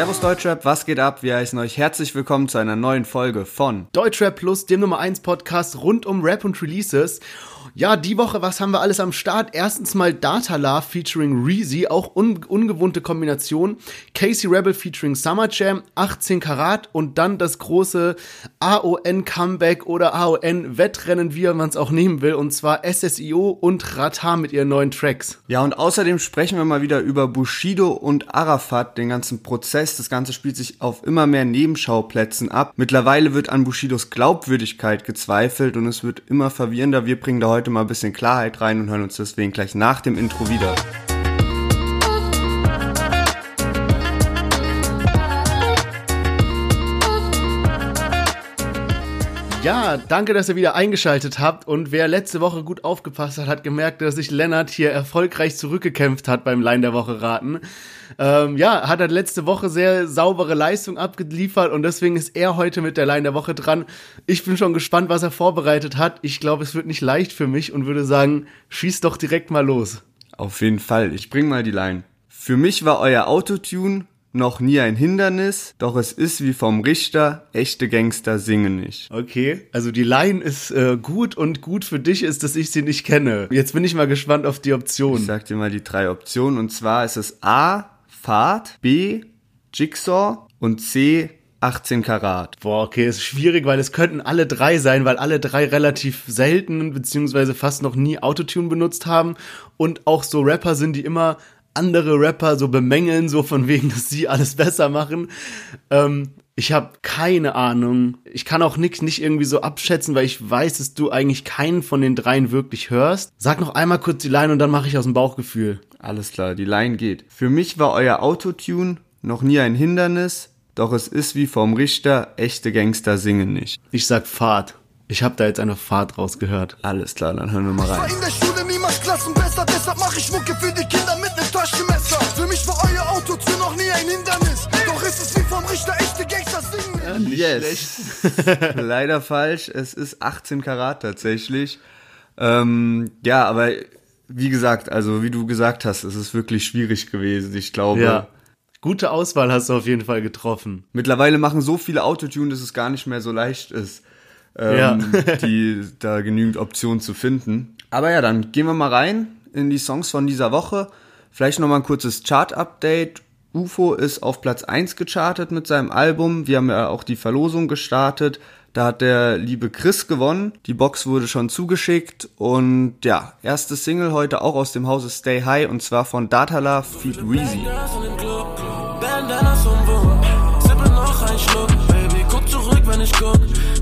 Servus Deutschrap, was geht ab? Wir heißen euch herzlich willkommen zu einer neuen Folge von Deutschrap Plus, dem Nummer 1 Podcast rund um Rap und Releases. Ja, die Woche, was haben wir alles am Start? Erstens mal Data Love featuring Reezy, auch un ungewohnte Kombination. Casey Rebel featuring Summer Jam, 18 Karat und dann das große AON Comeback oder AON Wettrennen, wie man es auch nehmen will, und zwar SSIO und Rata mit ihren neuen Tracks. Ja, und außerdem sprechen wir mal wieder über Bushido und Arafat, den ganzen Prozess. Das Ganze spielt sich auf immer mehr Nebenschauplätzen ab. Mittlerweile wird an Bushidos Glaubwürdigkeit gezweifelt und es wird immer verwirrender. Wir bringen da heute heute mal ein bisschen Klarheit rein und hören uns deswegen gleich nach dem Intro wieder. Ja, danke, dass ihr wieder eingeschaltet habt. Und wer letzte Woche gut aufgepasst hat, hat gemerkt, dass sich Lennart hier erfolgreich zurückgekämpft hat beim Line der Woche raten. Ähm, ja, hat er letzte Woche sehr saubere Leistung abgeliefert und deswegen ist er heute mit der Line der Woche dran. Ich bin schon gespannt, was er vorbereitet hat. Ich glaube, es wird nicht leicht für mich und würde sagen, schieß doch direkt mal los. Auf jeden Fall. Ich bring mal die Line. Für mich war euer Autotune noch nie ein Hindernis, doch es ist wie vom Richter, echte Gangster singen nicht. Okay, also die Line ist äh, gut und gut für dich ist, dass ich sie nicht kenne. Jetzt bin ich mal gespannt auf die Optionen. Ich sag dir mal die drei Optionen und zwar ist es A, Fahrt, B, Jigsaw und C, 18 Karat. Boah, okay, ist schwierig, weil es könnten alle drei sein, weil alle drei relativ selten beziehungsweise fast noch nie Autotune benutzt haben und auch so Rapper sind, die immer andere Rapper so bemängeln, so von wegen, dass sie alles besser machen. Ähm, ich habe keine Ahnung. Ich kann auch nix nicht irgendwie so abschätzen, weil ich weiß, dass du eigentlich keinen von den dreien wirklich hörst. Sag noch einmal kurz die Line und dann mache ich aus dem Bauchgefühl. Alles klar, die Line geht. Für mich war euer Autotune noch nie ein Hindernis, doch es ist wie vom Richter, echte Gangster singen nicht. Ich sag Fahrt. Ich habe da jetzt eine Fahrt rausgehört. Alles klar, dann hören wir mal rein. Ich war in der Schule niemals Klassenbester, deshalb mache ich Mucke für die Kinder mit nem Taschenmesser. Für mich war euer Autotune noch nie ein Hindernis, doch ist es wie vom Richter, echte Gangster singen. Ja, nicht yes. Leider falsch, es ist 18 Karat tatsächlich. Ähm, ja, aber wie gesagt, also wie du gesagt hast, es ist wirklich schwierig gewesen. Ich glaube, ja. Gute Auswahl hast du auf jeden Fall getroffen. Mittlerweile machen so viele Autotune, dass es gar nicht mehr so leicht ist ähm, ja. die da genügend Optionen zu finden. Aber ja, dann gehen wir mal rein in die Songs von dieser Woche. Vielleicht nochmal ein kurzes Chart-Update. UFO ist auf Platz 1 gechartet mit seinem Album. Wir haben ja auch die Verlosung gestartet. Da hat der liebe Chris gewonnen. Die Box wurde schon zugeschickt. Und ja, erste Single heute auch aus dem Hause Stay High und zwar von Datala Feed Reezy.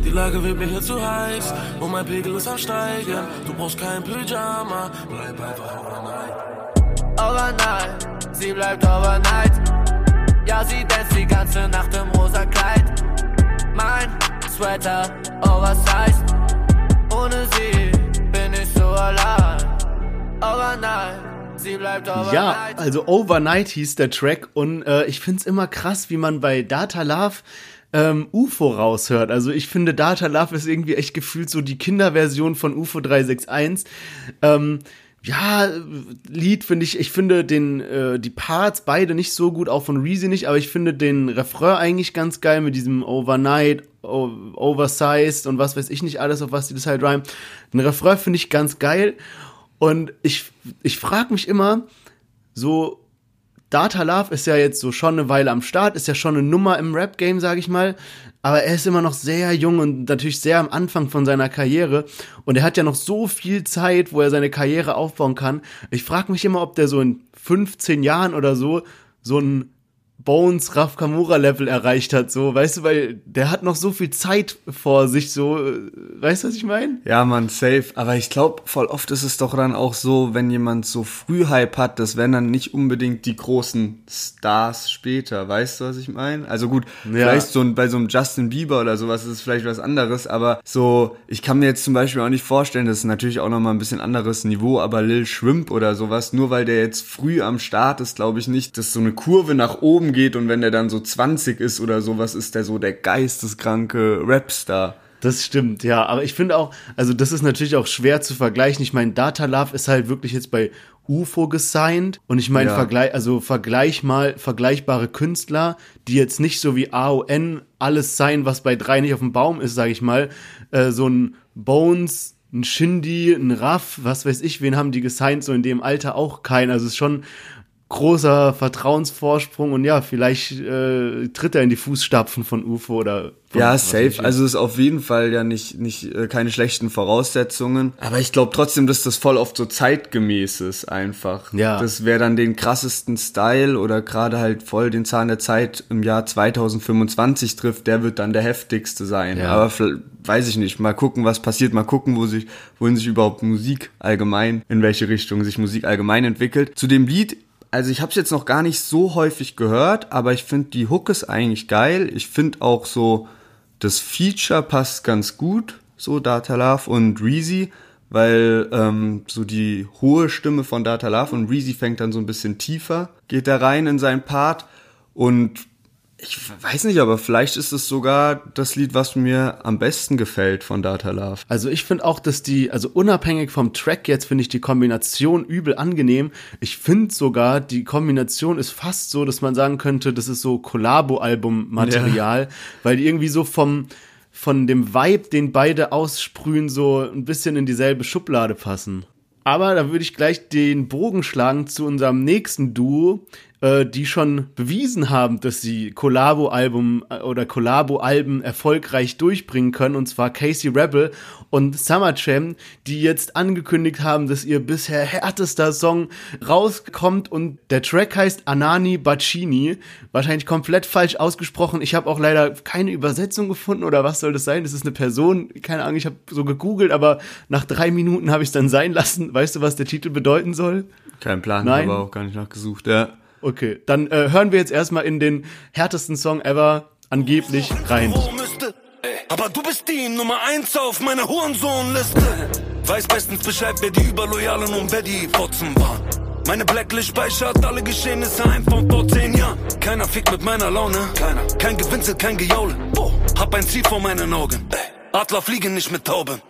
Die Lage wird mir hier zu heiß und mein Pegel ist am Steigen. Du brauchst kein Pyjama, bleib einfach overnight. Overnight, sie bleibt overnight. Ja, sie dance die ganze Nacht im rosa Kleid. Mein Sweater oversized. Ohne sie bin ich so allein. Overnight. Ja, also Overnight hieß der Track und äh, ich find's immer krass, wie man bei Data Love ähm, UFO raushört. Also ich finde Data Love ist irgendwie echt gefühlt so die Kinderversion von UFO 361. Ähm, ja, Lied finde ich, ich finde den, äh, die Parts beide nicht so gut, auch von Reezy nicht, aber ich finde den Refrain eigentlich ganz geil mit diesem Overnight, Oversized und was weiß ich nicht alles, auf was die das halt rhyme. Den Refrain finde ich ganz geil und ich, ich frage mich immer, so Data Love ist ja jetzt so schon eine Weile am Start, ist ja schon eine Nummer im Rap-Game, sag ich mal. Aber er ist immer noch sehr jung und natürlich sehr am Anfang von seiner Karriere. Und er hat ja noch so viel Zeit, wo er seine Karriere aufbauen kann. Ich frage mich immer, ob der so in 15 Jahren oder so so ein Bones Raf Kamura Level erreicht hat, so, weißt du, weil der hat noch so viel Zeit vor sich, so, weißt du, was ich meine? Ja, man, safe. Aber ich glaube, voll oft ist es doch dann auch so, wenn jemand so früh Hype hat, das wären dann nicht unbedingt die großen Stars später, weißt du, was ich meine? Also gut, ja. vielleicht so bei so einem Justin Bieber oder sowas ist es vielleicht was anderes, aber so, ich kann mir jetzt zum Beispiel auch nicht vorstellen, das ist natürlich auch nochmal ein bisschen anderes Niveau, aber Lil Shrimp oder sowas, nur weil der jetzt früh am Start ist, glaube ich nicht, dass so eine Kurve nach oben Leben geht und wenn der dann so 20 ist oder sowas, ist der so der geisteskranke Rapstar. Das stimmt, ja. Aber ich finde auch, also das ist natürlich auch schwer zu vergleichen. Ich meine, Data Love ist halt wirklich jetzt bei UFO gesigned. Und ich meine, ja. Vergleich, also vergleich mal vergleichbare Künstler, die jetzt nicht so wie AON alles sein, was bei drei nicht auf dem Baum ist, sage ich mal. Äh, so ein Bones, ein Shindy, ein Raff, was weiß ich, wen haben die gesigned, so in dem Alter auch kein. Also es ist schon großer Vertrauensvorsprung und ja, vielleicht äh, tritt er in die Fußstapfen von UFO oder ja safe. Also ist auf jeden Fall ja nicht nicht äh, keine schlechten Voraussetzungen, aber ich glaube trotzdem, dass das voll oft so zeitgemäß ist einfach. Ja. Das wäre dann den krassesten Style oder gerade halt voll den Zahn der Zeit im Jahr 2025 trifft, der wird dann der heftigste sein. Ja. Aber weiß ich nicht. Mal gucken, was passiert. Mal gucken, wo sich wohin sich überhaupt Musik allgemein in welche Richtung sich Musik allgemein entwickelt. Zu dem Lied also ich habe es jetzt noch gar nicht so häufig gehört, aber ich finde die Hook ist eigentlich geil. Ich finde auch so das Feature passt ganz gut, so Data Love und Reezy, weil ähm, so die hohe Stimme von Data Love und Reezy fängt dann so ein bisschen tiefer, geht da rein in seinen Part und ich weiß nicht, aber vielleicht ist es sogar das Lied, was mir am besten gefällt von Data Love. Also ich finde auch, dass die, also unabhängig vom Track jetzt, finde ich die Kombination übel angenehm. Ich finde sogar, die Kombination ist fast so, dass man sagen könnte, das ist so Collabo-Album-Material, ja. weil die irgendwie so vom, von dem Vibe, den beide aussprühen, so ein bisschen in dieselbe Schublade passen. Aber da würde ich gleich den Bogen schlagen zu unserem nächsten Duo, äh, die schon bewiesen haben, dass sie Collabo-Album äh, oder Collabo-Alben erfolgreich durchbringen können, und zwar Casey Rebel und Summer Jam, die jetzt angekündigt haben, dass ihr bisher härtester Song rauskommt und der Track heißt Anani Bacini, wahrscheinlich komplett falsch ausgesprochen. Ich habe auch leider keine Übersetzung gefunden oder was soll das sein? Das ist eine Person, keine Ahnung, ich habe so gegoogelt, aber nach drei Minuten habe ich es dann sein lassen. Weißt du, was der Titel bedeuten soll? Kein Plan, Nein? aber auch gar nicht nachgesucht, ja. Okay, dann äh, hören wir jetzt erstmal in den härtesten Song ever angeblich rein. Aber du bist die Nummer eins auf meiner Hurensohnliste. Weiß bestens Bescheid, wer die Überloyalen und wer die Fotzen waren. Meine Blacklist speichert alle Geschehnisse ein von vor zehn Jahren. Keiner fickt mit meiner Laune. Keiner. Kein Gewinzel, kein Gejaule. Oh. Hab ein Ziel vor meinen Augen. Adler fliegen nicht mit Tauben.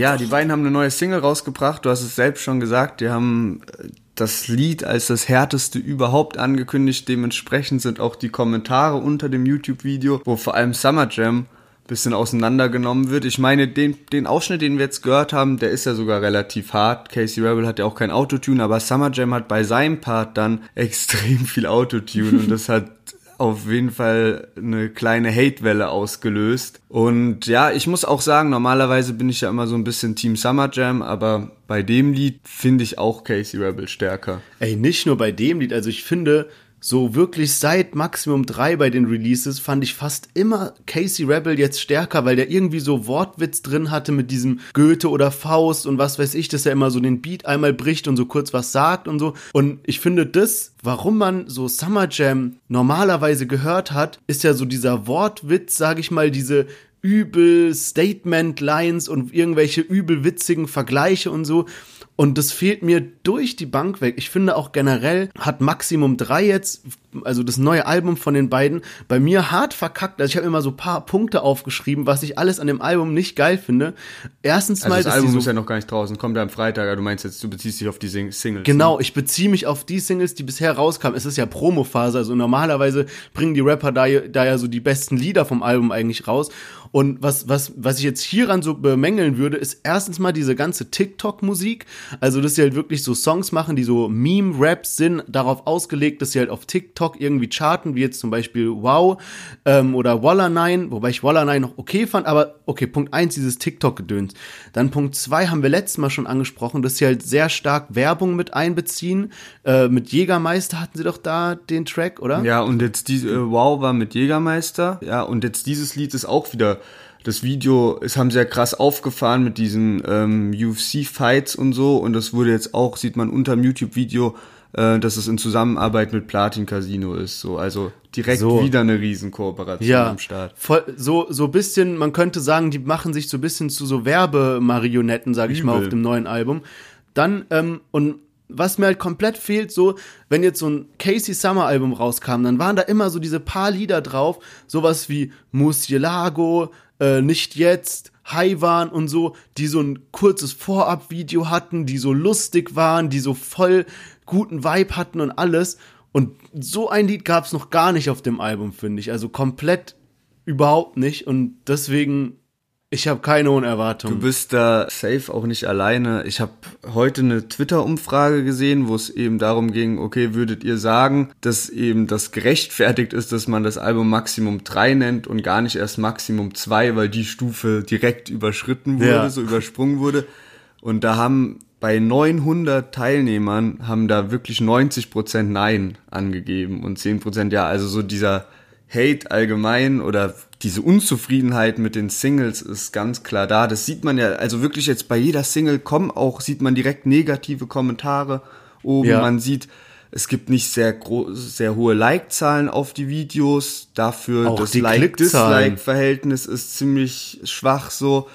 Ja, die beiden haben eine neue Single rausgebracht. Du hast es selbst schon gesagt. Die haben äh, das Lied als das härteste überhaupt angekündigt. Dementsprechend sind auch die Kommentare unter dem YouTube-Video, wo vor allem Summer Jam bisschen auseinandergenommen wird. Ich meine, den, den Ausschnitt, den wir jetzt gehört haben, der ist ja sogar relativ hart. Casey Rebel hat ja auch kein Autotune, aber Summer Jam hat bei seinem Part dann extrem viel Autotune und das hat auf jeden Fall eine kleine Hatewelle ausgelöst. Und ja, ich muss auch sagen, normalerweise bin ich ja immer so ein bisschen Team Summer Jam, aber bei dem Lied finde ich auch Casey Rebel stärker. Ey, nicht nur bei dem Lied, also ich finde, so wirklich seit Maximum 3 bei den Releases fand ich fast immer Casey Rebel jetzt stärker, weil der irgendwie so Wortwitz drin hatte mit diesem Goethe oder Faust und was weiß ich, dass er immer so den Beat einmal bricht und so kurz was sagt und so. Und ich finde das, warum man so Summer Jam normalerweise gehört hat, ist ja so dieser Wortwitz, sag ich mal, diese übel Statement-Lines und irgendwelche übel witzigen Vergleiche und so. Und das fehlt mir durch die Bank weg. Ich finde auch generell hat Maximum 3 jetzt, also das neue Album von den beiden, bei mir hart verkackt. Also ich habe immer so paar Punkte aufgeschrieben, was ich alles an dem Album nicht geil finde. Erstens also mal, das Album so ist ja noch gar nicht draußen, kommt ja am Freitag. Du meinst jetzt, du beziehst dich auf die Sing Singles. Genau, ne? ich beziehe mich auf die Singles, die bisher rauskamen. Es ist ja Promophase, also normalerweise bringen die Rapper da, da ja so die besten Lieder vom Album eigentlich raus. Und was, was, was ich jetzt hieran so bemängeln würde, ist erstens mal diese ganze TikTok-Musik. Also, dass sie halt wirklich so Songs machen, die so Meme-Raps sind, darauf ausgelegt, dass sie halt auf TikTok irgendwie charten, wie jetzt zum Beispiel Wow ähm, oder Walla 9, wobei ich Walla 9 noch okay fand, aber okay, Punkt eins dieses TikTok-Gedöns. Dann Punkt zwei haben wir letztes Mal schon angesprochen, dass sie halt sehr stark Werbung mit einbeziehen. Äh, mit Jägermeister hatten sie doch da den Track, oder? Ja, und jetzt die äh, Wow war mit Jägermeister. Ja, und jetzt dieses Lied ist auch wieder das Video, es haben sehr krass aufgefahren mit diesen ähm, UFC-Fights und so und das wurde jetzt auch, sieht man unter dem YouTube-Video, äh, dass es in Zusammenarbeit mit Platin Casino ist. So, also direkt so. wieder eine Riesenkooperation ja, am Start. Voll, so so bisschen, man könnte sagen, die machen sich so bisschen zu so Werbemarionetten, sag ich mal, auf dem neuen Album. Dann ähm, und was mir halt komplett fehlt, so, wenn jetzt so ein Casey Summer Album rauskam, dann waren da immer so diese paar Lieder drauf, sowas wie Musielago, äh, Nicht Jetzt, waren und so, die so ein kurzes Vorab-Video hatten, die so lustig waren, die so voll guten Vibe hatten und alles. Und so ein Lied gab es noch gar nicht auf dem Album, finde ich. Also komplett überhaupt nicht. Und deswegen ich habe keine hohen Erwartungen. Du bist da safe auch nicht alleine. Ich habe heute eine Twitter-Umfrage gesehen, wo es eben darum ging, okay, würdet ihr sagen, dass eben das gerechtfertigt ist, dass man das Album Maximum 3 nennt und gar nicht erst Maximum 2, weil die Stufe direkt überschritten wurde, ja. so übersprungen wurde. Und da haben bei 900 Teilnehmern haben da wirklich 90% Nein angegeben und 10% Ja. Also so dieser Hate allgemein oder diese Unzufriedenheit mit den Singles ist ganz klar da. Das sieht man ja, also wirklich jetzt bei jeder Single kommen auch, sieht man direkt negative Kommentare oben. Ja. Man sieht, es gibt nicht sehr groß, sehr hohe Like-Zahlen auf die Videos. Dafür auch das Like-Dislike-Verhältnis ist ziemlich schwach so.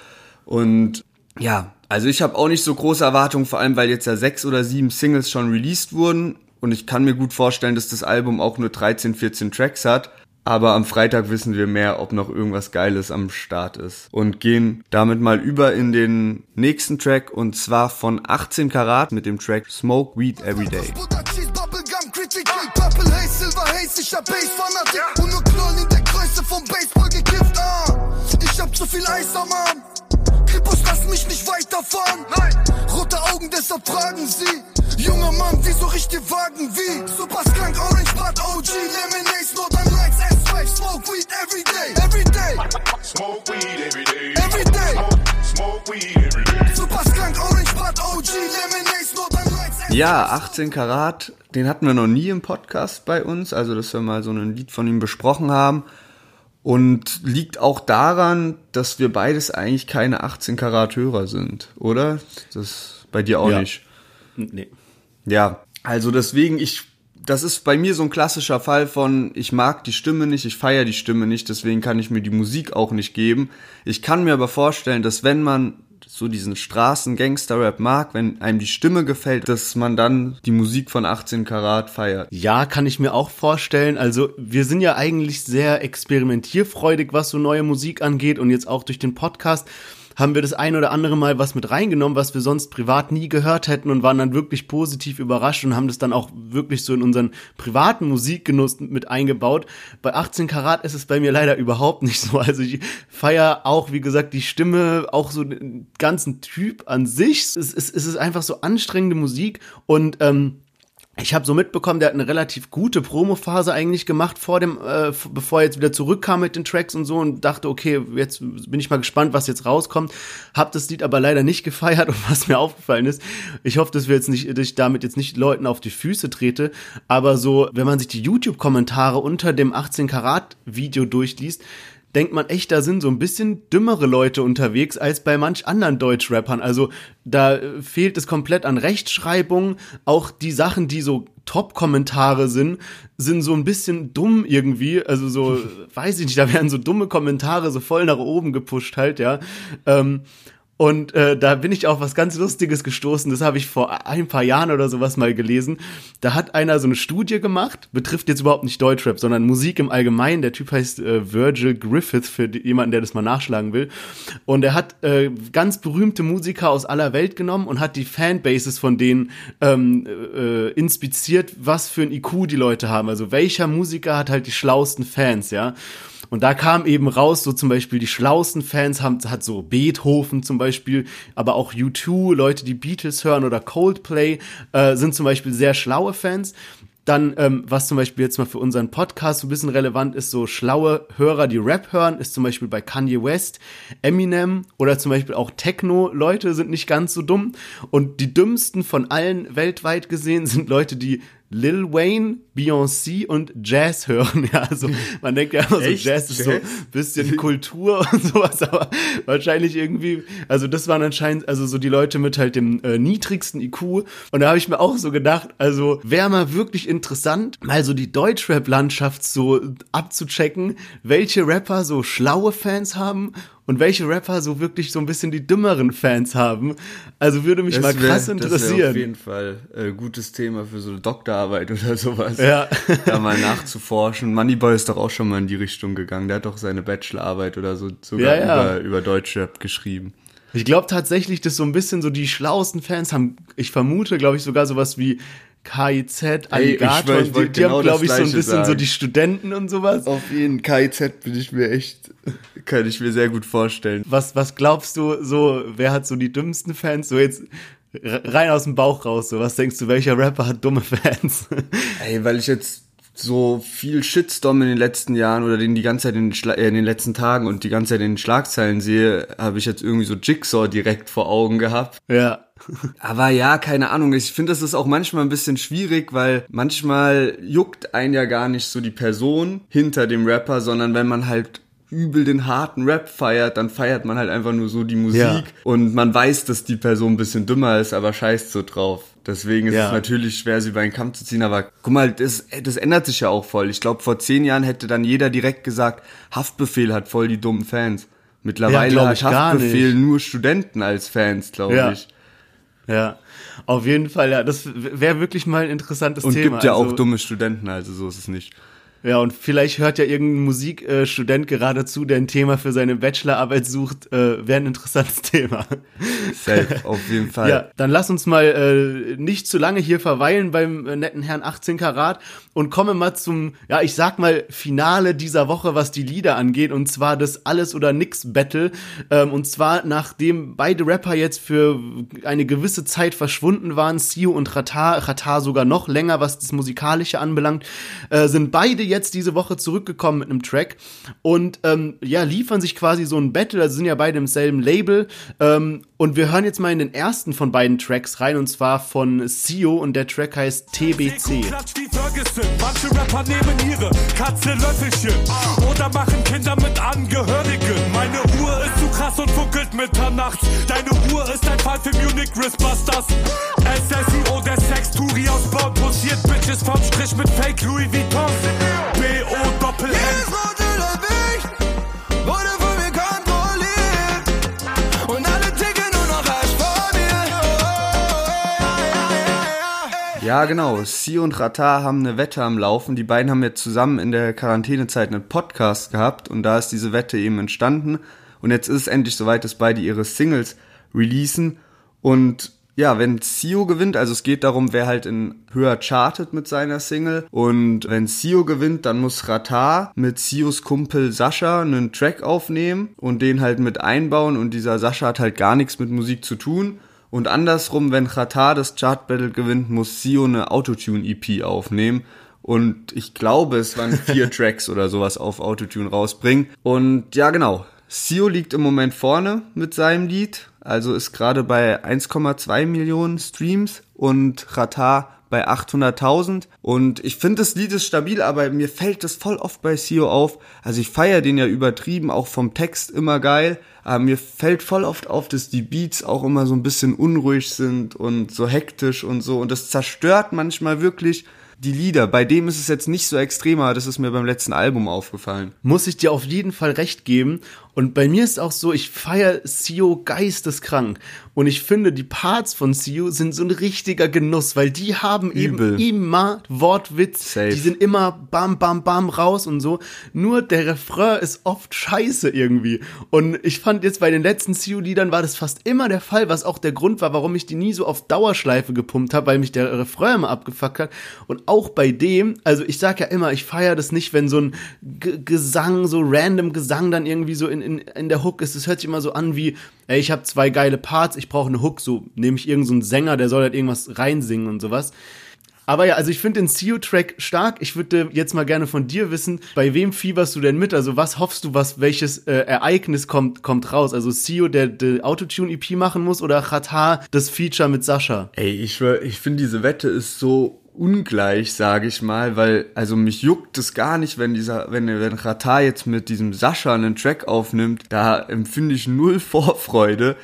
Und ja, also ich habe auch nicht so große Erwartungen, vor allem weil jetzt ja sechs oder sieben Singles schon released wurden. Und ich kann mir gut vorstellen, dass das Album auch nur 13, 14 Tracks hat. Aber am Freitag wissen wir mehr, ob noch irgendwas Geiles am Start ist. Und gehen damit mal über in den nächsten Track und zwar von 18 Karat mit dem Track Smoke Weed Every Day. Ich hab zu viel Eis am Arm. Krippos, lass mich nicht weiterfahren. Nein. Rote Augen, deshalb fragen sie. Junger Mann, wieso riecht ihr Wagen wie? Super Skunk, Orange, Blood, OG, Lemonade, I'm like life, smoke weed every day, every day. Smoke weed every day. Every day. Smoke weed every day. Super Skunk, Orange Pot, OG, Lemonade, Smoke ja, 18 Karat, den hatten wir noch nie im Podcast bei uns, also dass wir mal so ein Lied von ihm besprochen haben. Und liegt auch daran, dass wir beides eigentlich keine 18 Karat Hörer sind, oder? Das bei dir auch ja. nicht. Nee. Ja, also deswegen, ich das ist bei mir so ein klassischer Fall von, ich mag die Stimme nicht, ich feiere die Stimme nicht, deswegen kann ich mir die Musik auch nicht geben. Ich kann mir aber vorstellen, dass wenn man so diesen Straßen-Gangster-Rap mag, wenn einem die Stimme gefällt, dass man dann die Musik von 18 Karat feiert. Ja, kann ich mir auch vorstellen. Also wir sind ja eigentlich sehr experimentierfreudig, was so neue Musik angeht und jetzt auch durch den Podcast haben wir das ein oder andere Mal was mit reingenommen, was wir sonst privat nie gehört hätten und waren dann wirklich positiv überrascht und haben das dann auch wirklich so in unseren privaten Musikgenuss mit eingebaut. Bei 18 Karat ist es bei mir leider überhaupt nicht so. Also ich feiere auch, wie gesagt, die Stimme, auch so den ganzen Typ an sich. Es ist, es ist einfach so anstrengende Musik und ähm, ich habe so mitbekommen, der hat eine relativ gute Promophase eigentlich gemacht vor dem, äh, bevor er jetzt wieder zurückkam mit den Tracks und so und dachte, okay, jetzt bin ich mal gespannt, was jetzt rauskommt. Hab das Lied aber leider nicht gefeiert und was mir aufgefallen ist, ich hoffe, dass wir jetzt nicht, dass ich damit jetzt nicht Leuten auf die Füße trete, aber so, wenn man sich die YouTube-Kommentare unter dem 18 Karat Video durchliest, denkt man echt, da sind so ein bisschen dümmere Leute unterwegs als bei manch anderen Deutschrappern. Also da äh, fehlt es komplett an Rechtschreibung. Auch die Sachen, die so Top-Kommentare sind, sind so ein bisschen dumm irgendwie. Also so, weiß ich nicht, da werden so dumme Kommentare so voll nach oben gepusht halt, ja. Ähm, und äh, da bin ich auf was ganz Lustiges gestoßen. Das habe ich vor ein paar Jahren oder sowas mal gelesen. Da hat einer so eine Studie gemacht, betrifft jetzt überhaupt nicht Deutschrap, sondern Musik im Allgemeinen. Der Typ heißt äh, Virgil Griffith, für jemanden, der das mal nachschlagen will. Und er hat äh, ganz berühmte Musiker aus aller Welt genommen und hat die Fanbases von denen ähm, äh, inspiziert, was für ein IQ die Leute haben. Also welcher Musiker hat halt die schlausten Fans, ja. Und da kam eben raus, so zum Beispiel die schlausten Fans haben, hat so Beethoven zum Beispiel, aber auch U2, Leute, die Beatles hören oder Coldplay, äh, sind zum Beispiel sehr schlaue Fans. Dann, ähm, was zum Beispiel jetzt mal für unseren Podcast so ein bisschen relevant ist, so schlaue Hörer, die Rap hören, ist zum Beispiel bei Kanye West, Eminem oder zum Beispiel auch Techno-Leute sind nicht ganz so dumm. Und die dümmsten von allen weltweit gesehen sind Leute, die Lil Wayne, Beyoncé und Jazz hören. Ja, also man denkt ja immer so, Jazz ist so ein bisschen Kultur und sowas, aber wahrscheinlich irgendwie, also das waren anscheinend also so die Leute mit halt dem äh, niedrigsten IQ. Und da habe ich mir auch so gedacht, also wäre mal wirklich interessant, mal so die Deutschrap-Landschaft so abzuchecken, welche Rapper so schlaue Fans haben und welche Rapper so wirklich so ein bisschen die dümmeren Fans haben. Also würde mich das mal krass wär, interessieren. Das auf jeden Fall äh, gutes Thema für so eine Doktorarbeit oder sowas. Ja. da mal nachzuforschen. Moneyboy ist doch auch schon mal in die Richtung gegangen. Der hat doch seine Bachelorarbeit oder so sogar ja, ja. über, über Deutschrap geschrieben. Ich glaube tatsächlich, dass so ein bisschen so die schlauesten Fans haben, ich vermute, glaube ich, sogar sowas wie KIZ, Alligator, Ey, die, die genau haben, glaube ich, so ein bisschen sagen. so die Studenten und sowas. Auf jeden KIZ bin ich mir echt, kann ich mir sehr gut vorstellen. Was, was glaubst du, so, wer hat so die dümmsten Fans? So jetzt rein aus dem Bauch raus, so, was denkst du, welcher Rapper hat dumme Fans? Ey, weil ich jetzt so viel Shitstorm in den letzten Jahren oder den die ganze Zeit in den, Schla äh, in den letzten Tagen und die ganze Zeit in den Schlagzeilen sehe, habe ich jetzt irgendwie so Jigsaw direkt vor Augen gehabt. Ja. Aber ja, keine Ahnung. Ich finde, das ist auch manchmal ein bisschen schwierig, weil manchmal juckt einen ja gar nicht so die Person hinter dem Rapper, sondern wenn man halt übel den harten Rap feiert, dann feiert man halt einfach nur so die Musik ja. und man weiß, dass die Person ein bisschen dümmer ist, aber scheißt so drauf. Deswegen ist ja. es natürlich schwer, sie über einen Kamm zu ziehen. Aber guck mal, das, das ändert sich ja auch voll. Ich glaube, vor zehn Jahren hätte dann jeder direkt gesagt, Haftbefehl hat voll die dummen Fans. Mittlerweile ja, hat Haftbefehl nur Studenten als Fans, glaube ich. Ja, auf jeden Fall, ja. Das wäre wirklich mal ein interessantes Und Thema. Und gibt ja also, auch dumme Studenten, also so ist es nicht. Ja, und vielleicht hört ja irgendein Musikstudent gerade zu, der ein Thema für seine Bachelorarbeit sucht. Äh, Wäre ein interessantes Thema. Safe, auf jeden Fall. Ja, dann lass uns mal äh, nicht zu lange hier verweilen beim äh, netten Herrn 18 Karat und komme mal zum, ja, ich sag mal, Finale dieser Woche, was die Lieder angeht, und zwar das Alles- oder Nix-Battle. Ähm, und zwar, nachdem beide Rapper jetzt für eine gewisse Zeit verschwunden waren, Sio und Ratar, Ratar sogar noch länger, was das Musikalische anbelangt, äh, sind beide jetzt jetzt diese Woche zurückgekommen mit einem Track und ähm, ja, liefern sich quasi so ein Battle, also sind ja beide im selben Label. Ähm, und wir hören jetzt mal in den ersten von beiden Tracks rein und zwar von Sio und der Track heißt TBC. Manche Rapper nehmen ihre Katze Löffelchen oder machen Kinder mit Angehörigen. Meine Uhr ist krass und funkelt mitternachts. Deine Uhr ist ein Fall für Munich Wristbusters. SSIO, der Sex-Turi aus Bonn, posiert Bitches vom Strich mit Fake Louis Vuitton. B.O. Doppel-N. Ja, genau. Sie und Rata haben eine Wette am Laufen. Die beiden haben jetzt zusammen in der Quarantänezeit einen Podcast gehabt und da ist diese Wette eben entstanden. Und jetzt ist es endlich soweit, dass beide ihre Singles releasen. Und ja, wenn Sio gewinnt, also es geht darum, wer halt in höher chartet mit seiner Single. Und wenn Sio gewinnt, dann muss Rata mit Sios Kumpel Sascha einen Track aufnehmen und den halt mit einbauen. Und dieser Sascha hat halt gar nichts mit Musik zu tun. Und andersrum, wenn Rata das Chart Battle gewinnt, muss Sio eine Autotune-EP aufnehmen. Und ich glaube, es waren vier Tracks oder sowas auf Autotune rausbringen. Und ja, genau. Sio liegt im Moment vorne mit seinem Lied also ist gerade bei 1,2 Millionen Streams und Rata bei 800.000 und ich finde das Lied ist stabil, aber mir fällt das voll oft bei Sio auf. Also ich feiere den ja übertrieben, auch vom Text immer geil, aber mir fällt voll oft auf, dass die Beats auch immer so ein bisschen unruhig sind und so hektisch und so und das zerstört manchmal wirklich die Lieder. Bei dem ist es jetzt nicht so extrem, aber das ist mir beim letzten Album aufgefallen. Muss ich dir auf jeden Fall recht geben. Und bei mir ist auch so, ich feiere Sio geisteskrank. Und ich finde, die Parts von Sio sind so ein richtiger Genuss, weil die haben Übel. eben immer Wortwitz. Safe. Die sind immer bam, bam, bam raus und so. Nur der Refrain ist oft scheiße irgendwie. Und ich fand jetzt bei den letzten Sio-Liedern war das fast immer der Fall, was auch der Grund war, warum ich die nie so auf Dauerschleife gepumpt habe, weil mich der Refrain immer abgefuckt hat. Und auch bei dem, also ich sag ja immer, ich feiere das nicht, wenn so ein G Gesang, so random Gesang dann irgendwie so in, in, in der Hook ist. Es hört sich immer so an wie, ey, ich habe zwei geile Parts, ich brauche eine Hook, so nehme ich irgendeinen so Sänger, der soll halt irgendwas reinsingen und sowas. Aber ja, also ich finde den CEO-Track stark. Ich würde jetzt mal gerne von dir wissen, bei wem fieberst du denn mit? Also was hoffst du, was welches äh, Ereignis kommt kommt raus? Also CEO, der, der Autotune-EP machen muss oder Khatar das Feature mit Sascha? Ey, ich schwör, ich finde diese Wette ist so ungleich, sage ich mal, weil also mich juckt es gar nicht, wenn dieser, wenn wenn Rata jetzt mit diesem Sascha einen Track aufnimmt, da empfinde ich null Vorfreude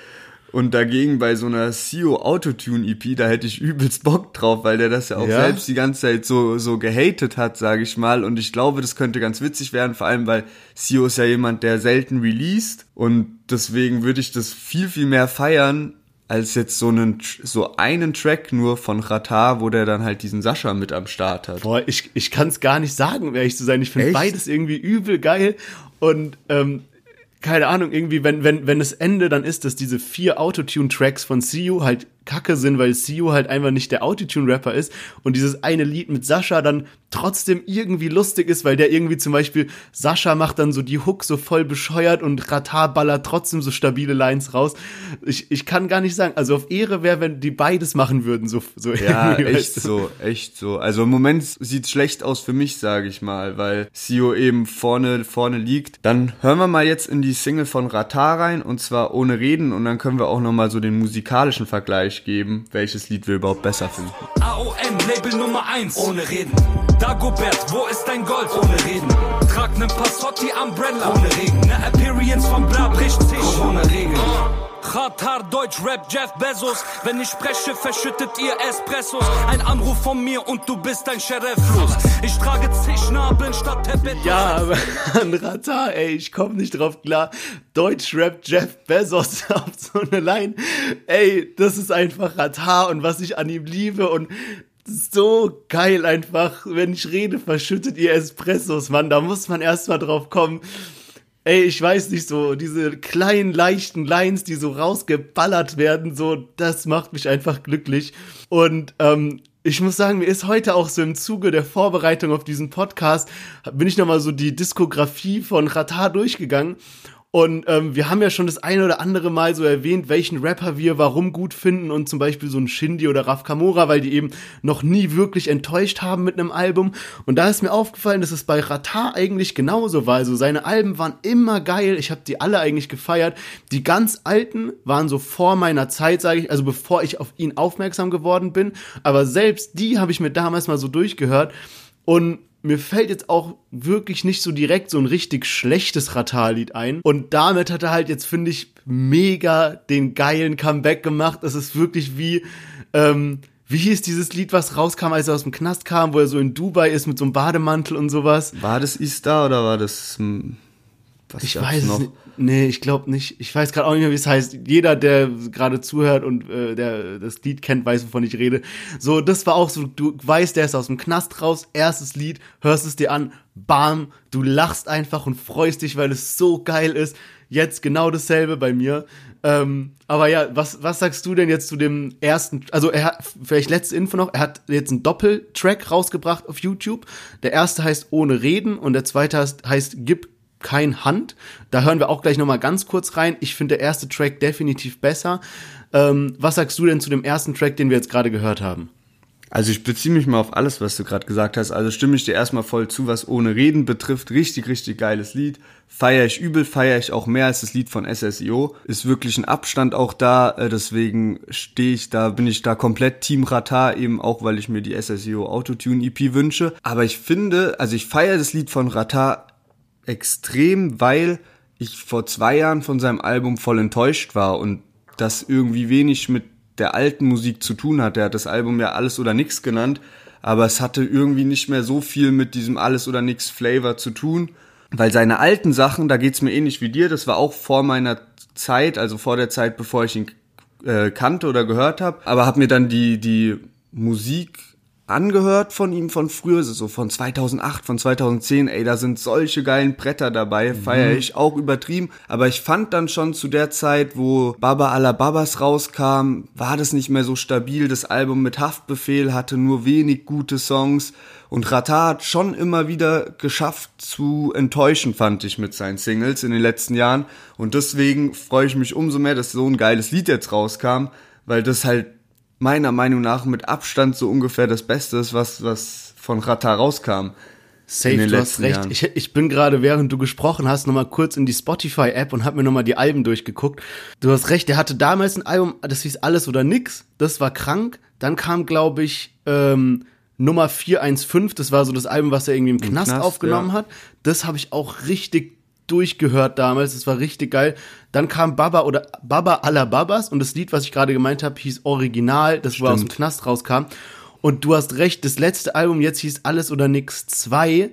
Und dagegen bei so einer CEO Autotune EP, da hätte ich übelst Bock drauf, weil der das ja auch ja. selbst die ganze Zeit so, so gehatet hat, sage ich mal. Und ich glaube, das könnte ganz witzig werden, vor allem weil CEO ist ja jemand, der selten released. Und deswegen würde ich das viel, viel mehr feiern, als jetzt so einen, so einen Track nur von Ratar, wo der dann halt diesen Sascha mit am Start hat. Boah, ich, ich kann es gar nicht sagen, um ehrlich zu sein. Ich finde beides irgendwie übel geil. Und ähm, keine Ahnung, irgendwie, wenn, wenn, wenn das Ende dann ist, dass diese vier Autotune-Tracks von See You halt kacke sind, weil Sio halt einfach nicht der Autotune-Rapper ist und dieses eine Lied mit Sascha dann trotzdem irgendwie lustig ist, weil der irgendwie zum Beispiel, Sascha macht dann so die Hook so voll bescheuert und Ratar ballert trotzdem so stabile Lines raus. Ich, ich kann gar nicht sagen, also auf Ehre wäre, wenn die beides machen würden, so, so Ja, echt so, echt so. Also im Moment sieht's schlecht aus für mich, sage ich mal, weil Sio eben vorne, vorne liegt. Dann hören wir mal jetzt in die Single von Ratar rein und zwar ohne Reden und dann können wir auch nochmal so den musikalischen Vergleich Vergleich geben, welches Lied wir überhaupt besser finden. AOM, Label Nummer 1, ohne Reden. Dagobert, wo ist dein Gold? Ohne Reden. Trag nen Passotti Umbrella, ohne Reden. Ne Appearance von Bla bricht Tisch, ohne Regen. Katar, Deutsch, Rap, Jeff Bezos. Wenn ich spreche, verschüttet ihr Espressos. Ein Anruf von mir und du bist ein Sheriff los. Ich trage zig Nabeln statt Teppich. Ja, aber an Ratar, ey, ich komm nicht drauf klar. Deutsch, Rap, Jeff Bezos auf so eine Line. Ey, das ist einfach Ratar und was ich an ihm liebe und so geil einfach. Wenn ich rede, verschüttet ihr Espressos, Mann. Da muss man erstmal drauf kommen. Ey, ich weiß nicht so, diese kleinen, leichten Lines, die so rausgeballert werden, so, das macht mich einfach glücklich. Und ähm, ich muss sagen, mir ist heute auch so im Zuge der Vorbereitung auf diesen Podcast, bin ich nochmal so die Diskografie von Ratar durchgegangen und ähm, wir haben ja schon das eine oder andere Mal so erwähnt, welchen Rapper wir warum gut finden und zum Beispiel so ein Shindy oder Raf Kamora, weil die eben noch nie wirklich enttäuscht haben mit einem Album. Und da ist mir aufgefallen, dass es bei Rata eigentlich genauso war. Also seine Alben waren immer geil. Ich habe die alle eigentlich gefeiert. Die ganz alten waren so vor meiner Zeit, sage ich, also bevor ich auf ihn aufmerksam geworden bin. Aber selbst die habe ich mir damals mal so durchgehört. Und mir fällt jetzt auch wirklich nicht so direkt so ein richtig schlechtes Ratar-Lied ein. Und damit hat er halt jetzt, finde ich, mega den geilen Comeback gemacht. Das ist wirklich wie, ähm, wie hieß dieses Lied, was rauskam, als er aus dem Knast kam, wo er so in Dubai ist mit so einem Bademantel und sowas? War das Istar oder war das, hm, was ich weiß noch? Nicht. Nee, ich glaube nicht. Ich weiß gerade auch nicht mehr, wie es heißt. Jeder, der gerade zuhört und äh, der das Lied kennt, weiß, wovon ich rede. So, das war auch so, du weißt, der ist aus dem Knast raus, erstes Lied, hörst es dir an, bam, du lachst einfach und freust dich, weil es so geil ist. Jetzt genau dasselbe bei mir. Ähm, aber ja, was, was sagst du denn jetzt zu dem ersten, also er hat, vielleicht letzte Info noch, er hat jetzt einen Doppeltrack rausgebracht auf YouTube. Der erste heißt Ohne Reden und der zweite heißt, heißt Gib kein Hand. Da hören wir auch gleich nochmal ganz kurz rein. Ich finde der erste Track definitiv besser. Ähm, was sagst du denn zu dem ersten Track, den wir jetzt gerade gehört haben? Also ich beziehe mich mal auf alles, was du gerade gesagt hast. Also stimme ich dir erstmal voll zu, was ohne Reden betrifft. Richtig, richtig geiles Lied. Feier ich übel, feier ich auch mehr als das Lied von SSIO. Ist wirklich ein Abstand auch da, äh, deswegen stehe ich da, bin ich da komplett Team Ratar, eben auch, weil ich mir die SSIO Autotune EP wünsche. Aber ich finde, also ich feiere das Lied von Ratar extrem, weil ich vor zwei Jahren von seinem Album voll enttäuscht war und das irgendwie wenig mit der alten Musik zu tun hat. Er hat das Album ja Alles oder Nix genannt, aber es hatte irgendwie nicht mehr so viel mit diesem Alles oder Nix Flavor zu tun, weil seine alten Sachen, da geht's mir ähnlich wie dir, das war auch vor meiner Zeit, also vor der Zeit, bevor ich ihn äh, kannte oder gehört habe, aber habe mir dann die die Musik angehört von ihm von früher, so von 2008, von 2010, ey, da sind solche geilen Bretter dabei, mhm. feiere ich auch übertrieben, aber ich fand dann schon zu der Zeit, wo Baba Alababas rauskam, war das nicht mehr so stabil, das Album mit Haftbefehl hatte nur wenig gute Songs. Und Rata hat schon immer wieder geschafft zu enttäuschen, fand ich mit seinen Singles in den letzten Jahren. Und deswegen freue ich mich umso mehr, dass so ein geiles Lied jetzt rauskam, weil das halt meiner Meinung nach mit Abstand so ungefähr das Beste ist, was, was von Rata rauskam. Safe, du hast recht. Ich, ich bin gerade, während du gesprochen hast, nochmal kurz in die Spotify-App und hab mir nochmal die Alben durchgeguckt. Du hast recht, der hatte damals ein Album, das hieß Alles oder Nix. Das war krank. Dann kam, glaube ich, ähm, Nummer 415. Das war so das Album, was er irgendwie im, Knast, Knast aufgenommen ja. hat. Das habe ich auch richtig durchgehört damals, das war richtig geil. Dann kam Baba oder Baba aller Babas und das Lied, was ich gerade gemeint habe, hieß Original, das Stimmt. wo aus dem Knast rauskam. Und du hast recht, das letzte Album jetzt hieß Alles oder Nix 2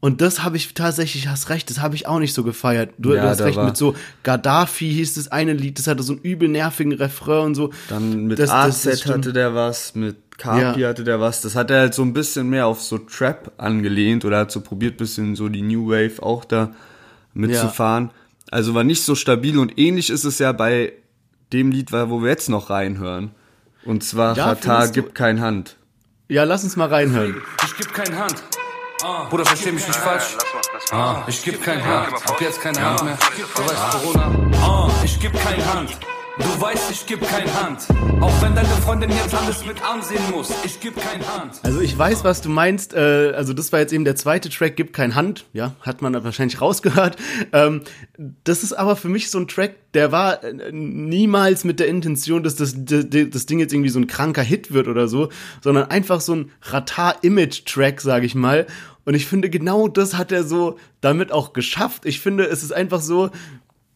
und das habe ich tatsächlich, hast recht, das habe ich auch nicht so gefeiert. Du, ja, du hast recht, war. mit so Gaddafi hieß das eine Lied, das hatte so einen übel nervigen Refrain und so. Dann mit das, AZ das, hatte der was, mit Carpi ja. hatte der was. Das hat er halt so ein bisschen mehr auf so Trap angelehnt oder hat so probiert, bisschen so die New Wave auch da mitzufahren. Ja. Also war nicht so stabil und ähnlich ist es ja bei dem Lied, wo wir jetzt noch reinhören. Und zwar ja, Qatar gibt kein Hand. Ja, lass uns mal reinhören. Ich geb kein Hand. Bruder, versteh mich nicht falsch. Ah, ich geb kein Hand. Ab jetzt keine Hand mehr. Du weißt, Corona. Ah, ich geb kein Hand. Du weißt, ich geb kein Hand. Auch wenn deine Freundin jetzt alles mit ansehen muss. Ich geb kein Hand. Also ich weiß, was du meinst. Äh, also das war jetzt eben der zweite Track, Gib kein Hand. Ja, hat man wahrscheinlich rausgehört. Ähm, das ist aber für mich so ein Track, der war äh, niemals mit der Intention, dass das, das Ding jetzt irgendwie so ein kranker Hit wird oder so, sondern einfach so ein Ratar-Image-Track, sag ich mal. Und ich finde, genau das hat er so damit auch geschafft. Ich finde, es ist einfach so,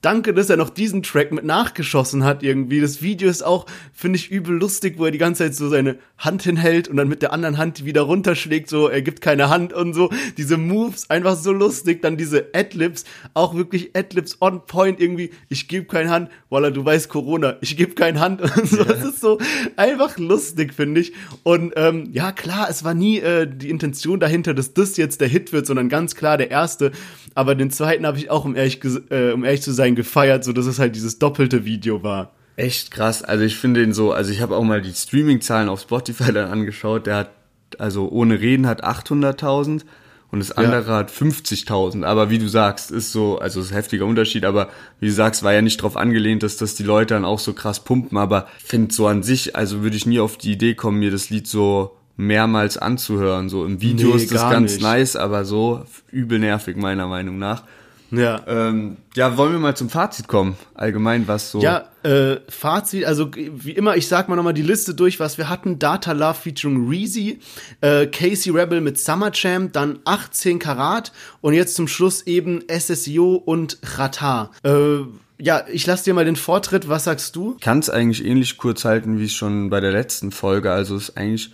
danke, dass er noch diesen Track mit nachgeschossen hat irgendwie. Das Video ist auch, finde ich, übel lustig, wo er die ganze Zeit so seine Hand hinhält und dann mit der anderen Hand wieder runterschlägt, so, er gibt keine Hand und so. Diese Moves, einfach so lustig. Dann diese Adlibs, auch wirklich Adlibs on point irgendwie. Ich gebe keine Hand, voila, du weißt Corona, ich gebe keine Hand und so. Das ist so einfach lustig, finde ich. Und ähm, ja, klar, es war nie äh, die Intention dahinter, dass das jetzt der Hit wird, sondern ganz klar der erste. Aber den zweiten habe ich auch, um ehrlich, äh, um ehrlich zu sein, Online gefeiert, so dass es halt dieses doppelte Video war. Echt krass. Also ich finde ihn so, also ich habe auch mal die Streaming-Zahlen auf Spotify dann angeschaut. Der hat, also ohne Reden hat 800.000 und das andere ja. hat 50.000. Aber wie du sagst, ist so, also ist ein heftiger Unterschied, aber wie du sagst, war ja nicht drauf angelehnt, dass das die Leute dann auch so krass pumpen. Aber finde so an sich, also würde ich nie auf die Idee kommen, mir das Lied so mehrmals anzuhören. So im Video nee, ist das ganz nicht. nice, aber so übel nervig meiner Meinung nach. Ja. Ähm, ja, wollen wir mal zum Fazit kommen? Allgemein, was so. Ja, äh, Fazit, also wie immer, ich sag mal nochmal die Liste durch, was wir hatten. Data Love featuring Reezy, äh, Casey Rebel mit Summer Champ, dann 18 Karat und jetzt zum Schluss eben SSIO und Rata. Äh, ja, ich lass dir mal den Vortritt. Was sagst du? Kann es eigentlich ähnlich kurz halten, wie es schon bei der letzten Folge. Also ist eigentlich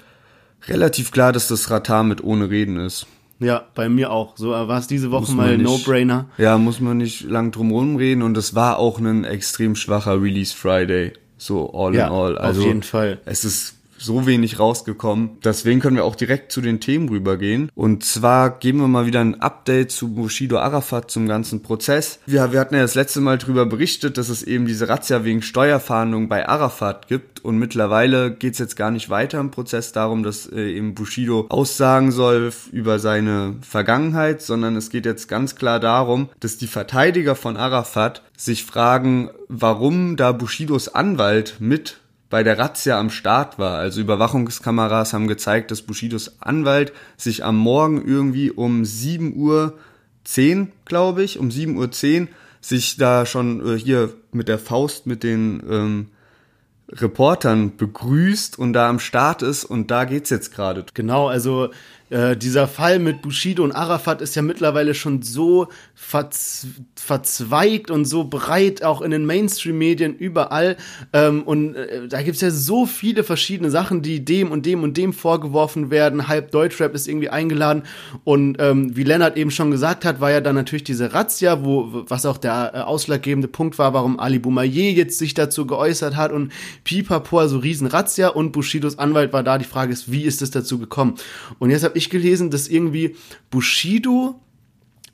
relativ klar, dass das Rata mit ohne Reden ist. Ja, bei mir auch. So war es diese Woche mal No-Brainer. Ja, muss man nicht lang drum herum reden und es war auch ein extrem schwacher Release Friday. So all ja, in all. Also auf jeden Fall. Es ist so wenig rausgekommen. Deswegen können wir auch direkt zu den Themen rübergehen. Und zwar geben wir mal wieder ein Update zu Bushido Arafat zum ganzen Prozess. Ja, wir hatten ja das letzte Mal darüber berichtet, dass es eben diese Razzia wegen Steuerfahndung bei Arafat gibt. Und mittlerweile geht es jetzt gar nicht weiter im Prozess darum, dass äh, eben Bushido aussagen soll über seine Vergangenheit, sondern es geht jetzt ganz klar darum, dass die Verteidiger von Arafat sich fragen, warum da Bushidos Anwalt mit bei der Razzia am Start war. Also Überwachungskameras haben gezeigt, dass Bushidos Anwalt sich am Morgen irgendwie um 7 Uhr 10, glaube ich, um 7 Uhr 10 sich da schon äh, hier mit der Faust mit den ähm, Reportern begrüßt und da am Start ist und da geht's jetzt gerade. Genau, also äh, dieser Fall mit Bushido und Arafat ist ja mittlerweile schon so verz verzweigt und so breit, auch in den Mainstream-Medien überall. Ähm, und äh, da gibt's ja so viele verschiedene Sachen, die dem und dem und dem vorgeworfen werden. Halb Deutschrap ist irgendwie eingeladen. Und ähm, wie Lennart eben schon gesagt hat, war ja dann natürlich diese Razzia, wo, was auch der äh, ausschlaggebende Punkt war, warum Ali Boumaier jetzt sich dazu geäußert hat und Pipapo, also riesen Razzia und Bushidos Anwalt war da. Die Frage ist, wie ist es dazu gekommen? Und jetzt habe ich gelesen, dass irgendwie Bushido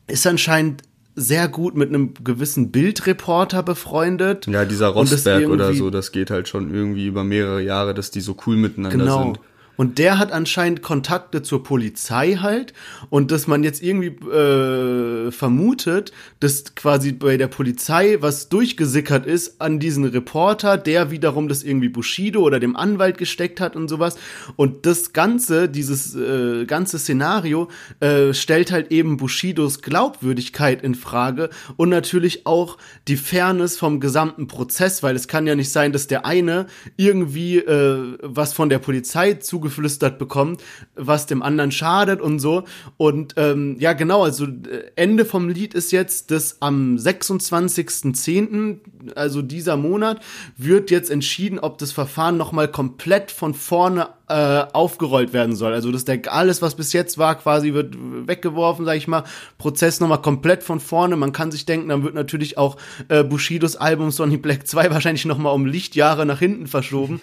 ist anscheinend sehr gut mit einem gewissen Bildreporter befreundet. Ja, dieser Rosberg oder so, das geht halt schon irgendwie über mehrere Jahre, dass die so cool miteinander genau. sind. Und der hat anscheinend Kontakte zur Polizei halt und dass man jetzt irgendwie äh, vermutet, dass quasi bei der Polizei was durchgesickert ist an diesen Reporter, der wiederum das irgendwie Bushido oder dem Anwalt gesteckt hat und sowas. Und das Ganze, dieses äh, ganze Szenario äh, stellt halt eben Bushidos Glaubwürdigkeit in Frage und natürlich auch die Fairness vom gesamten Prozess, weil es kann ja nicht sein, dass der eine irgendwie äh, was von der Polizei zu zugeflüstert bekommt, was dem anderen schadet und so. Und ähm, ja, genau, also äh, Ende vom Lied ist jetzt, dass am 26.10., also dieser Monat, wird jetzt entschieden, ob das Verfahren nochmal komplett von vorne äh, aufgerollt werden soll. Also dass der alles, was bis jetzt war, quasi wird weggeworfen, sag ich mal. Prozess nochmal komplett von vorne. Man kann sich denken, dann wird natürlich auch äh, Bushidos Album Sonny Black 2 wahrscheinlich nochmal um Lichtjahre nach hinten verschoben.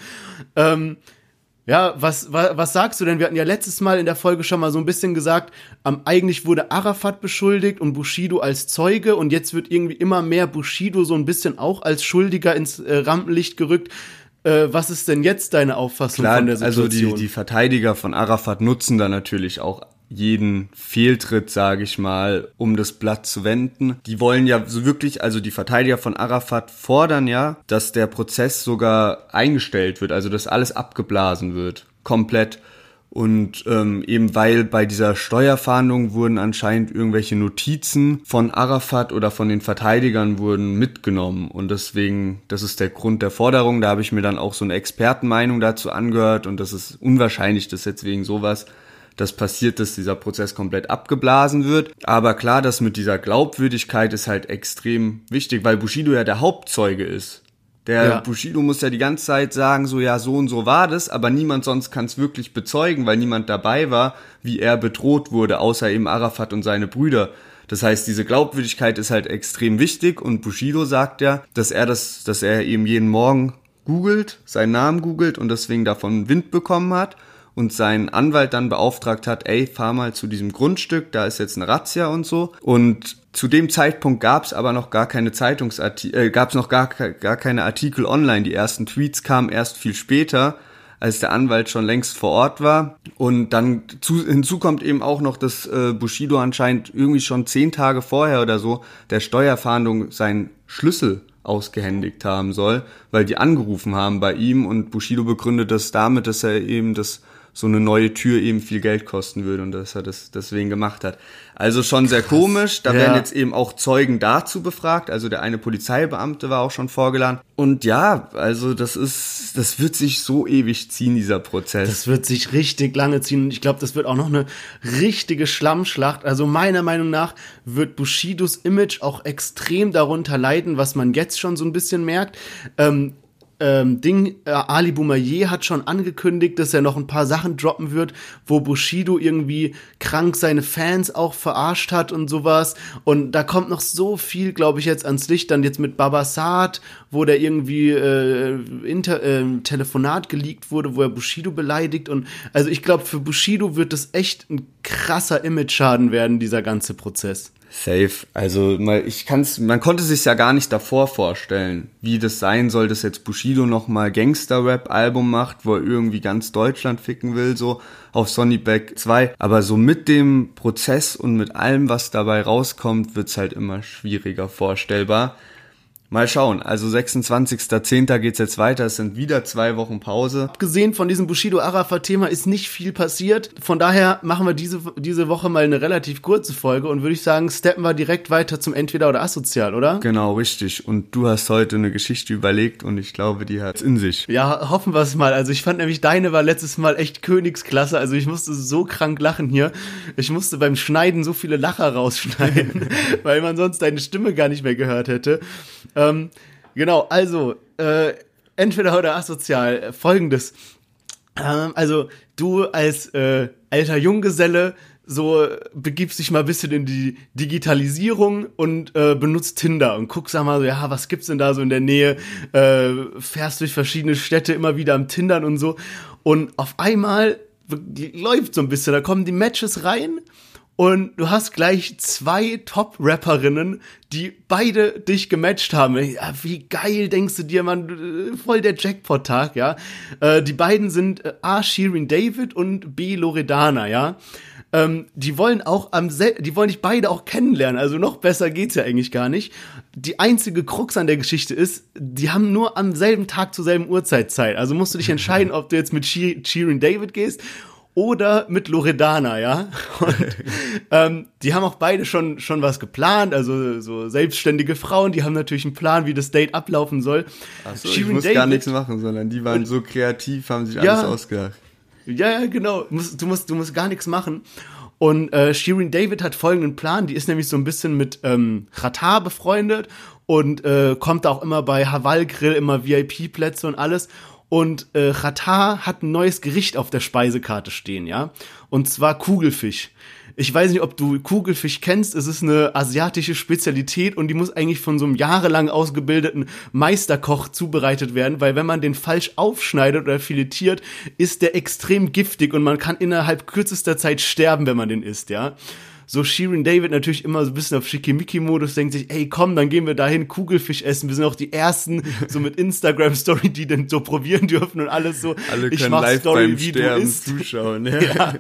ähm, ja, was, was, was sagst du denn? Wir hatten ja letztes Mal in der Folge schon mal so ein bisschen gesagt, ähm, eigentlich wurde Arafat beschuldigt und Bushido als Zeuge und jetzt wird irgendwie immer mehr Bushido so ein bisschen auch als Schuldiger ins äh, Rampenlicht gerückt. Äh, was ist denn jetzt deine Auffassung Klar, von der Situation? Also die, die Verteidiger von Arafat nutzen da natürlich auch jeden Fehltritt, sage ich mal, um das Blatt zu wenden. Die wollen ja so wirklich, also die Verteidiger von Arafat fordern ja, dass der Prozess sogar eingestellt wird, also dass alles abgeblasen wird, komplett. Und ähm, eben weil bei dieser Steuerfahndung wurden anscheinend irgendwelche Notizen von Arafat oder von den Verteidigern wurden mitgenommen. Und deswegen, das ist der Grund der Forderung. Da habe ich mir dann auch so eine Expertenmeinung dazu angehört. Und das ist unwahrscheinlich, dass jetzt wegen sowas das passiert, dass dieser Prozess komplett abgeblasen wird. Aber klar, das mit dieser Glaubwürdigkeit ist halt extrem wichtig, weil Bushido ja der Hauptzeuge ist. Der ja. Bushido muss ja die ganze Zeit sagen, so ja, so und so war das, aber niemand sonst kann es wirklich bezeugen, weil niemand dabei war, wie er bedroht wurde, außer eben Arafat und seine Brüder. Das heißt, diese Glaubwürdigkeit ist halt extrem wichtig und Bushido sagt ja, dass er das, dass er eben jeden Morgen googelt, seinen Namen googelt und deswegen davon Wind bekommen hat und seinen Anwalt dann beauftragt hat, ey, fahr mal zu diesem Grundstück, da ist jetzt eine Razzia und so. Und zu dem Zeitpunkt gab es aber noch gar keine Zeitungsartikel, äh, gab es noch gar, gar keine Artikel online. Die ersten Tweets kamen erst viel später, als der Anwalt schon längst vor Ort war. Und dann zu, hinzu kommt eben auch noch, dass äh, Bushido anscheinend irgendwie schon zehn Tage vorher oder so der Steuerfahndung seinen Schlüssel ausgehändigt haben soll, weil die angerufen haben bei ihm und Bushido begründet das damit, dass er eben das so eine neue Tür eben viel Geld kosten würde und dass er das deswegen gemacht hat. Also schon sehr Krass. komisch. Da ja. werden jetzt eben auch Zeugen dazu befragt. Also der eine Polizeibeamte war auch schon vorgeladen. Und ja, also das ist, das wird sich so ewig ziehen, dieser Prozess. Das wird sich richtig lange ziehen. Und ich glaube, das wird auch noch eine richtige Schlammschlacht. Also meiner Meinung nach wird Bushidos Image auch extrem darunter leiden, was man jetzt schon so ein bisschen merkt. Ähm, ähm, Ding, äh, Ali Boumaier hat schon angekündigt, dass er noch ein paar Sachen droppen wird, wo Bushido irgendwie krank seine Fans auch verarscht hat und sowas. Und da kommt noch so viel, glaube ich, jetzt ans Licht. Dann jetzt mit Babasat, wo der irgendwie äh, Inter äh, Telefonat geleakt wurde, wo er Bushido beleidigt. Und also ich glaube, für Bushido wird das echt ein krasser Image-Schaden werden, dieser ganze Prozess. Safe. Also mal, ich kann's, man konnte sich ja gar nicht davor vorstellen, wie das sein soll, dass jetzt Bushido noch mal Gangster-Rap-Album macht, wo er irgendwie ganz Deutschland ficken will, so auf Sonny Back 2. Aber so mit dem Prozess und mit allem, was dabei rauskommt, wird's halt immer schwieriger vorstellbar. Mal schauen. Also 26.10. geht's jetzt weiter. Es sind wieder zwei Wochen Pause. Abgesehen von diesem Bushido-Arafat-Thema ist nicht viel passiert. Von daher machen wir diese, diese Woche mal eine relativ kurze Folge und würde ich sagen, steppen wir direkt weiter zum Entweder oder Asozial, oder? Genau, richtig. Und du hast heute eine Geschichte überlegt und ich glaube, die hat's in sich. Ja, hoffen wir es mal. Also ich fand nämlich deine war letztes Mal echt Königsklasse. Also ich musste so krank lachen hier. Ich musste beim Schneiden so viele Lacher rausschneiden, weil man sonst deine Stimme gar nicht mehr gehört hätte. Ähm, genau, also, äh, entweder oder asozial. Folgendes. Ähm, also, du als äh, alter Junggeselle so begibst dich mal ein bisschen in die Digitalisierung und äh, benutzt Tinder und guckst da mal so, ja, was gibt's denn da so in der Nähe? Äh, fährst durch verschiedene Städte immer wieder am Tindern und so. Und auf einmal läuft so ein bisschen, da kommen die Matches rein und du hast gleich zwei Top-Rapperinnen, die beide dich gematcht haben. Ja, wie geil denkst du dir, man, voll der Jackpot-Tag, ja. Äh, die beiden sind äh, A. Shirin David und B. Loredana, ja. Ähm, die wollen auch am die wollen dich beide auch kennenlernen, also noch besser geht's ja eigentlich gar nicht. Die einzige Krux an der Geschichte ist, die haben nur am selben Tag zur selben Uhrzeit Zeit. Also musst du dich entscheiden, ob du jetzt mit Shirin David gehst oder mit Loredana, ja. Und ähm, die haben auch beide schon schon was geplant, also so selbstständige Frauen, die haben natürlich einen Plan, wie das Date ablaufen soll. Ach so, ich muss David, gar nichts machen, sondern die waren so kreativ, haben sich ja, alles ausgedacht. Ja, ja, genau. Du musst, du musst, du musst gar nichts machen. Und äh, Shirin David hat folgenden Plan. Die ist nämlich so ein bisschen mit ähm, Ratar befreundet und äh, kommt auch immer bei Haval Grill immer VIP-Plätze und alles. Und äh, Ratar hat ein neues Gericht auf der Speisekarte stehen, ja. Und zwar Kugelfisch. Ich weiß nicht, ob du Kugelfisch kennst. Es ist eine asiatische Spezialität und die muss eigentlich von so einem jahrelang ausgebildeten Meisterkoch zubereitet werden, weil wenn man den falsch aufschneidet oder filetiert, ist der extrem giftig und man kann innerhalb kürzester Zeit sterben, wenn man den isst, ja so Shirin David natürlich immer so ein bisschen auf Schickimicki-Modus, denkt sich, ey, komm, dann gehen wir dahin Kugelfisch essen. Wir sind auch die Ersten, so mit Instagram-Story, die dann so probieren dürfen und alles so. Alle können ich mach live Story, beim wie Sterben zuschauen. Ja. ja.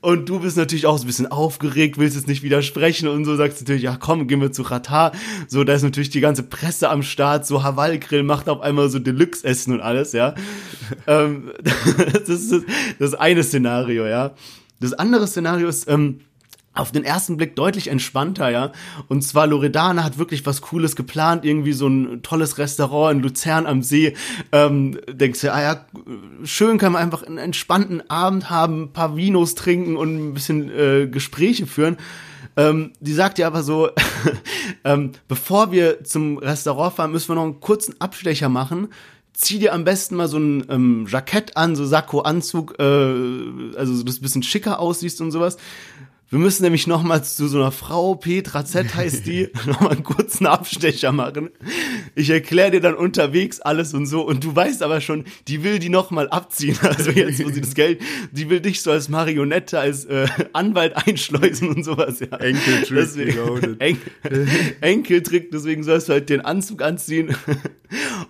Und du bist natürlich auch so ein bisschen aufgeregt, willst jetzt nicht widersprechen und so sagst natürlich, ja komm, gehen wir zu Qatar. So, da ist natürlich die ganze Presse am Start, so Hawaii-Grill macht auf einmal so Deluxe-Essen und alles, ja. ähm, das ist das, das eine Szenario, ja. Das andere Szenario ist, ähm, auf den ersten Blick deutlich entspannter, ja. Und zwar Loredana hat wirklich was Cooles geplant, irgendwie so ein tolles Restaurant in Luzern am See. Ähm, denkst du, ah ja, schön kann man einfach einen entspannten Abend haben, ein paar Vinos trinken und ein bisschen äh, Gespräche führen. Ähm, die sagt ja aber so, ähm, bevor wir zum Restaurant fahren, müssen wir noch einen kurzen Abstecher machen zieh dir am besten mal so ein ähm, Jackett an, so Sakko, Anzug, äh, also so, dass du ein bisschen schicker aussiehst und sowas. Wir müssen nämlich nochmals zu so einer Frau, Petra Z heißt die, nochmal einen kurzen Abstecher machen. Ich erkläre dir dann unterwegs alles und so. Und du weißt aber schon, die will die nochmal abziehen. Also jetzt, wo sie das Geld, die will dich so als Marionette, als äh, Anwalt einschleusen und sowas. Ja. Enkeltrick. Deswegen, en Enkeltrick, deswegen sollst du halt den Anzug anziehen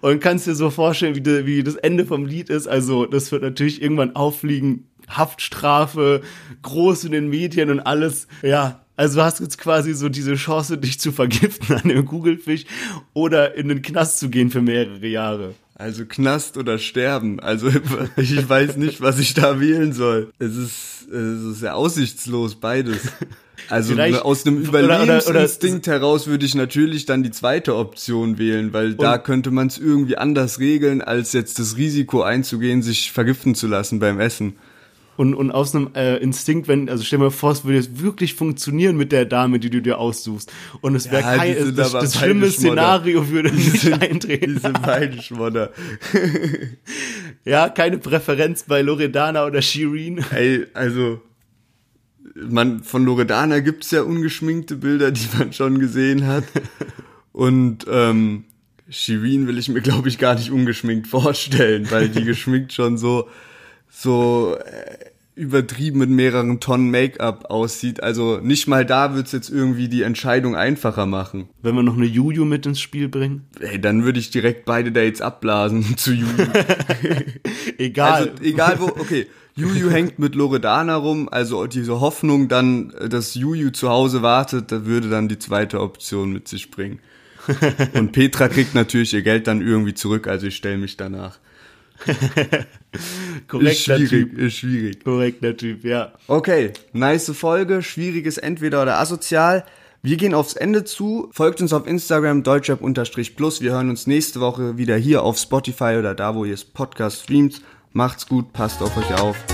und kannst dir so vorstellen, wie, de, wie das Ende vom Lied ist. Also das wird natürlich irgendwann auffliegen Haftstrafe, groß in den Medien und alles. Ja, also du hast jetzt quasi so diese Chance, dich zu vergiften an dem Kugelfisch oder in den Knast zu gehen für mehrere Jahre. Also Knast oder Sterben. Also ich weiß nicht, was ich da wählen soll. Es ist, es ist sehr aussichtslos, beides. Also Vielleicht, aus einem Überlebensinstinkt heraus würde ich natürlich dann die zweite Option wählen, weil da könnte man es irgendwie anders regeln, als jetzt das Risiko einzugehen, sich vergiften zu lassen beim Essen und, und aus einem äh, Instinkt, wenn, also stell dir mal vor, es würde jetzt wirklich funktionieren mit der Dame, die du dir aussuchst. Und es wäre ja, kein, das, das schlimme Szenario würde nicht eintreten. Diese beiden Schmodder. ja, keine Präferenz bei Loredana oder Shirin. Ey, also, man, von Loredana gibt's ja ungeschminkte Bilder, die man schon gesehen hat. Und, ähm, Shirin will ich mir, glaube ich, gar nicht ungeschminkt vorstellen, weil die geschminkt schon so so äh, übertrieben mit mehreren Tonnen Make-up aussieht. Also nicht mal da wird's jetzt irgendwie die Entscheidung einfacher machen. Wenn wir noch eine Juju mit ins Spiel bringen? Ey, dann würde ich direkt beide Dates abblasen zu Juju. egal. Also egal wo, okay. Juju hängt mit Loredana rum, also diese Hoffnung dann, dass Juju zu Hause wartet, da würde dann die zweite Option mit sich bringen. Und Petra kriegt natürlich ihr Geld dann irgendwie zurück, also ich stelle mich danach. Korrekter ist schwierig, Typ. Ist schwierig. Korrekter Typ, ja. Okay, nice Folge. Schwieriges entweder oder asozial. Wir gehen aufs Ende zu. Folgt uns auf Instagram deutschrap-plus. Wir hören uns nächste Woche wieder hier auf Spotify oder da, wo ihr Podcast streamt. Macht's gut, passt auf euch auf.